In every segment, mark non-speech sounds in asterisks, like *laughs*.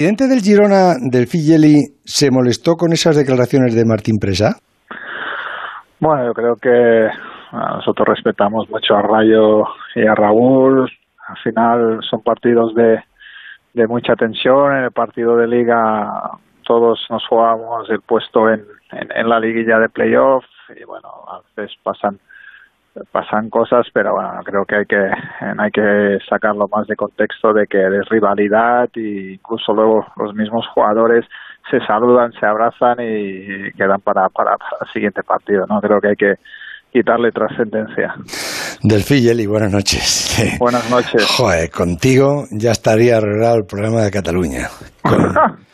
presidente del Girona, del Figeli, se molestó con esas declaraciones de Martín Presa? Bueno, yo creo que nosotros respetamos mucho a Rayo y a Raúl. Al final son partidos de, de mucha tensión. En el partido de liga todos nos jugamos el puesto en, en, la liguilla de playoff y bueno, a veces pasan pasan cosas, pero bueno, creo que hay que *laughs* hay que sacarlo más de contexto de que es rivalidad y incluso luego los mismos jugadores se saludan, se abrazan y quedan para, para, el siguiente partido, ¿no? Creo que hay que quitarle trascendencia. Del y buenas noches. *laughs* Buenas noches. Joder, contigo ya estaría arreglado el problema de Cataluña. *laughs*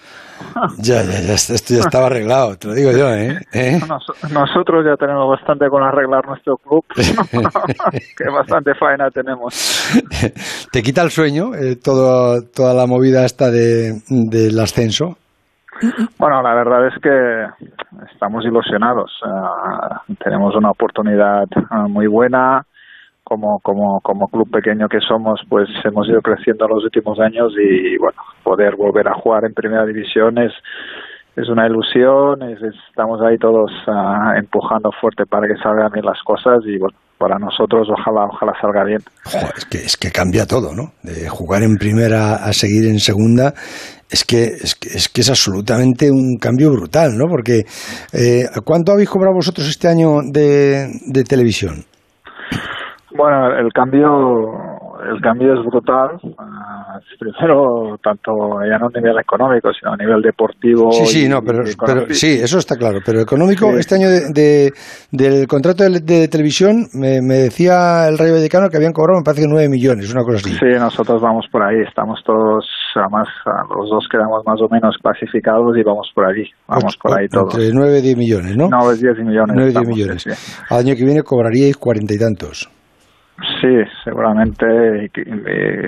Ya, ya, ya, esto ya estaba arreglado, te lo digo yo, ¿eh? ¿Eh? *laughs* nosotros ya tenemos bastante con arreglar nuestro club, *laughs* *laughs* que bastante faena tenemos. ¿Te quita el sueño eh, todo, toda la movida esta de, del ascenso? Bueno, la verdad es que estamos ilusionados. Uh, tenemos una oportunidad uh, muy buena. Como, como, como club pequeño que somos, pues hemos ido creciendo en los últimos años y, bueno, poder volver a jugar en primera división es, es una ilusión, estamos ahí todos uh, empujando fuerte para que salgan bien las cosas y bueno, para nosotros ojalá ojalá salga bien. es que es que cambia todo, ¿no? De jugar en primera a seguir en segunda es que es que es, que es absolutamente un cambio brutal, ¿no? Porque eh, ¿cuánto habéis cobrado vosotros este año de, de televisión? Bueno, el cambio el cambio es brutal. Uh, *laughs* primero, tanto ya no a nivel económico, sino a nivel deportivo. Sí, sí, no, pero, sí, eso está claro. Pero económico, este año de, del contrato de, televisión, me, decía el Rayo Vallecano que habían cobrado, me parece que 9 millones, una cosa así. Sí, nosotros vamos por ahí, estamos todos, además, los dos quedamos más o menos clasificados y vamos por allí, vamos por ahí todos. Entre 9 y 10 millones, ¿no? 9 10 millones. 9 10 millones. Al año que viene cobraríais cuarenta y tantos. Sí, seguramente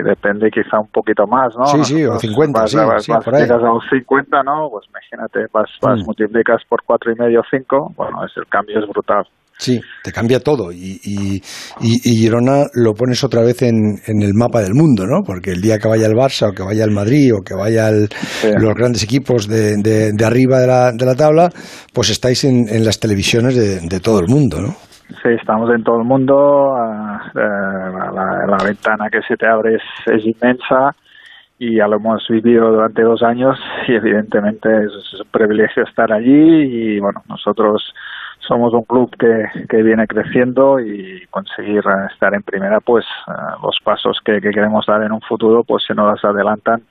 depende quizá un poquito más, ¿no? Sí, sí, o 50, sí, sí, por ahí. a un 50, ¿no? Pues imagínate, vas, vas mm. multiplicas por cuatro y medio, cinco, bueno, es, el cambio es brutal. Sí, te cambia todo y, y, y, Girona lo pones otra vez en, en, el mapa del mundo, ¿no? Porque el día que vaya el Barça o que vaya el Madrid o que vaya los grandes equipos de, de, de, arriba de la, de la tabla, pues estáis en, en las televisiones de, de todo el mundo, ¿no? Sí, estamos en todo el mundo. Eh, la, ventana que se te abre es, inmensa y ya lo hemos vivido durante dos años y evidentemente es, un privilegio estar allí y bueno, nosotros somos un club que, que viene creciendo y conseguir estar en primera, pues eh, los pasos que, que, queremos dar en un futuro, pues se nos adelantan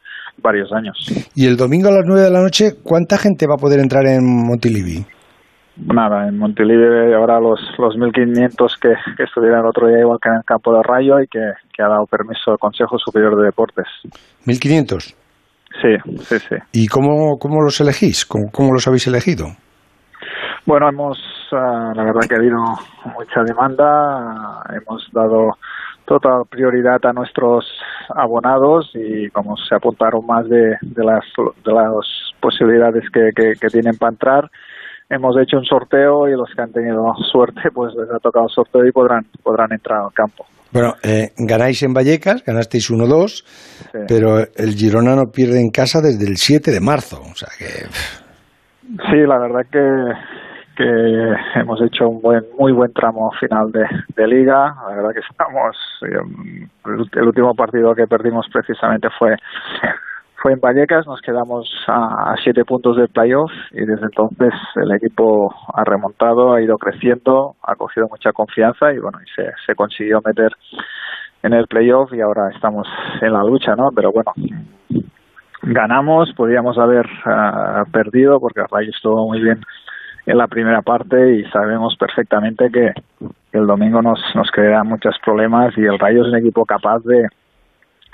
varios años. Y el domingo a las nueve de la noche, ¿cuánta gente va a poder entrar en Montilivi? Nada, en Montilivi ahora los, los 1.500 que, que estuvieron el otro día igual que en el campo de Rayo y que, ha dado permiso el Consejo Superior de Deportes. ¿1.500? Sí, sí, sí. ¿Y cómo, cómo los elegís? ¿Cómo, ¿Cómo, los habéis elegido? Bueno, hemos, ah, la verdad que ha habido mucha demanda, hemos dado total prioridad a nuestros abonados y como se apuntaron más de, de, las, de las posibilidades que, que, que tienen para entrar, hemos hecho un sorteo y los que han tenido suerte pues les ha tocado sorteo y podrán, podrán entrar al campo. Bueno, eh, ganáis en Vallecas, ganasteis 1-2, pero el Girona no pierde en casa desde el 7 de marzo, o sea que... Sí, la verdad que, que hemos hecho un buen, muy buen tramo final de, de liga, la verdad que estamos, eh, el último partido que perdimos precisamente fue fue en Vallecas, nos quedamos a, siete puntos del playoff y desde entonces el equipo ha remontado, ha ido creciendo, ha cogido mucha confianza y bueno, y se, consiguió meter en el playoff y ahora estamos en la lucha, ¿no? Pero bueno, ganamos, podíamos haber uh, perdido porque Rayo estuvo muy bien en la primera parte y sabemos perfectamente que el domingo nos, nos creará muchos problemas y el Rayo es un equipo capaz de,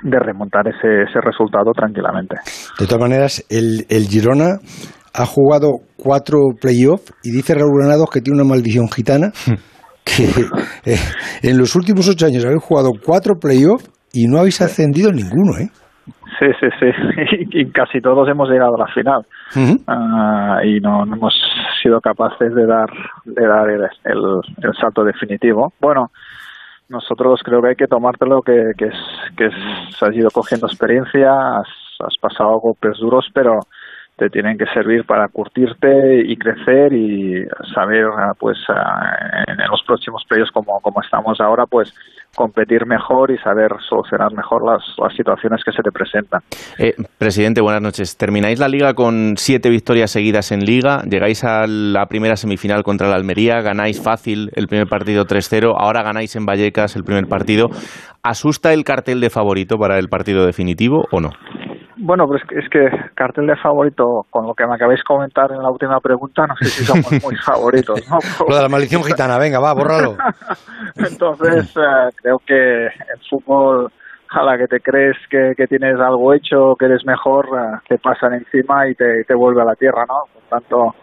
de remontar ese, ese resultado tranquilamente. De todas maneras, el, el Girona ha jugado cuatro playoffs y dice Raúl Granados que tiene una maldición gitana, *laughs* que eh, en los últimos ocho años habéis jugado cuatro playoffs y no habéis ascendido ninguno, ¿eh? Sí, sí, sí. *laughs* Y casi todos hemos llegado a la final. Ah, y no, hemos sido capaces de dar, de dar el, el salto definitivo. Bueno, nosotros creo que hay que tomártelo que, que, es, que has ido cogiendo experiencia, has, has pasado golpes duros, pero te tienen que servir para curtirte y crecer y saber pues en los próximos playoffs como, como estamos ahora pues competir mejor y saber solucionar mejor las, las situaciones que se te presentan. Eh, presidente, buenas noches. Termináis la liga con siete victorias seguidas en liga, llegáis a la primera semifinal contra la Almería, ganáis fácil el primer partido 3-0, ahora ganáis en Vallecas el primer partido. ¿Asusta el cartel de favorito para el partido definitivo o no? Bueno, pues es que cartel de favorito, con lo que me acabéis de comentar en la última pregunta, no sé si somos *laughs* muy favoritos, ¿no? Lo de la maldición gitana, venga, va, bórralo. *laughs* Entonces, eh, creo que el fútbol, a la que te crees que, que tienes algo hecho, que eres mejor, eh, te pasan encima y te, te vuelve a la tierra, ¿no? Por tanto,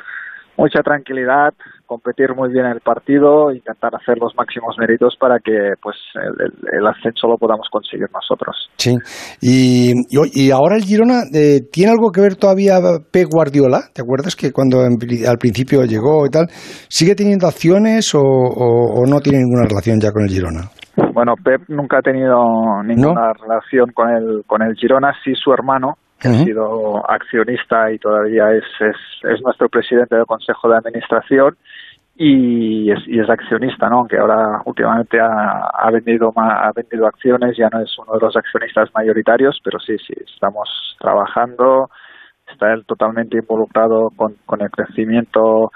mucha tranquilidad, competir muy bien el partido, intentar hacer los máximos méritos para que pues el, ascenso lo podamos conseguir nosotros. Sí, y, y, ahora el Girona, eh, ¿tiene algo que ver todavía Pep Guardiola? ¿Te acuerdas que cuando al principio llegó y tal, sigue teniendo acciones o, o, no tiene ninguna relación ya con el Girona? Bueno, Pep nunca ha tenido ninguna relación con el, con el Girona, sí su hermano, que ha sido accionista y todavía es, es, es, nuestro presidente del Consejo de Administración y es, y es accionista, ¿no? Aunque ahora últimamente ha, ha, vendido ha vendido acciones, ya no es uno de los accionistas mayoritarios, pero sí, sí, estamos trabajando, está él totalmente involucrado con, con el crecimiento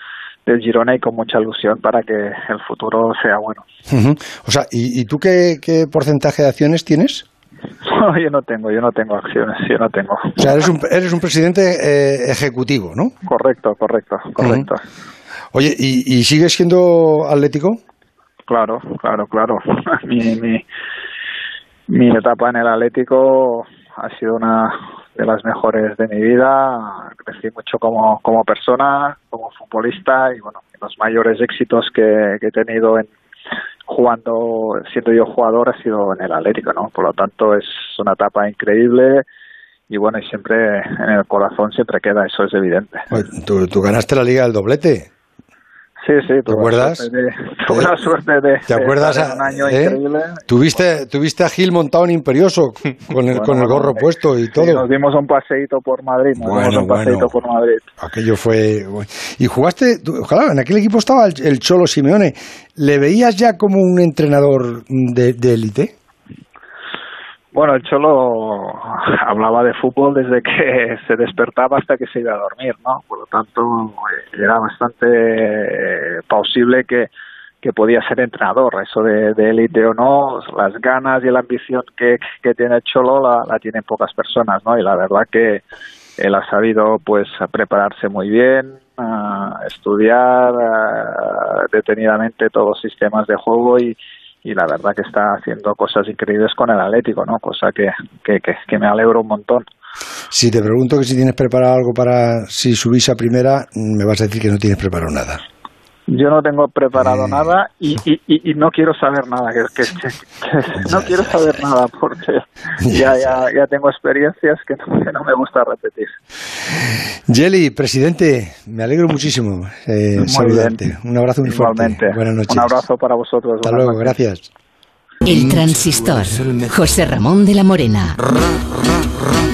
del Girona y con mucha ilusión para que el futuro sea bueno. O sea, ¿y, y tú qué, qué porcentaje de acciones tienes? No, yo no tengo, yo no tengo acciones, yo no tengo. O sea, eres un, eres un presidente eh, ejecutivo, ¿no? Correcto, correcto, correcto. Oye, ¿y, ¿y sigues siendo atlético? Claro, claro, claro. *laughs* mi, mi, mi etapa en el Atlético ha sido una de las mejores de mi vida. Crecí mucho como, como persona, como futbolista y bueno, los mayores éxitos que, que he tenido en, jugando, siendo yo jugador, ha sido en el Atlético, ¿no? Por lo tanto, es una etapa increíble y bueno, y siempre en el corazón siempre queda, eso es evidente. ¿Tú, tú ganaste la Liga del doblete? Sí, sí, ¿te acuerdas? tuve la *laughs* suerte de, ¿Te acuerdas? un año ¿eh? increíble. ¿Tuviste, tuviste a Gil montado en Imperioso con el, *laughs* con el gorro puesto y todo. nos dimos un paseíto por Madrid, nos bueno, dimos un paseíto por Madrid. Aquello fue... Y jugaste, claro, en aquel equipo estaba el, Cholo Simeone. ¿Le veías ya como un entrenador de élite? Bueno, el Cholo *laughs* hablaba de fútbol desde que *laughs* se despertaba hasta que se iba a dormir, ¿no? Por lo tanto, eh, era bastante eh, posible que, que podía ser entrenador. Eso de élite o no, las ganas y la ambición que, que tiene el Cholo la, la tienen pocas personas, ¿no? Y la verdad que él ha sabido, pues, prepararse muy bien, estudiar detenidamente todos los sistemas de juego y, y la verdad que está haciendo cosas increíbles con el Atlético, ¿no? Cosa que, que, que, me alegro un montón. Si te pregunto que si tienes preparado algo para si subís a primera, me vas a decir que no tienes preparado nada. Yo no tengo preparado eh. nada y, y, y, no quiero saber nada. Que, que, no quiero saber nada porque *laughs* ya, ya, ya tengo experiencias que no, que no, me gusta repetir. Jelly, presidente, me alegro muchísimo eh, saludarte. Un abrazo muy fuerte. Buenas noches. Un abrazo para vosotros. Hasta luego, gracias. El transistor. José Ramón de la Morena.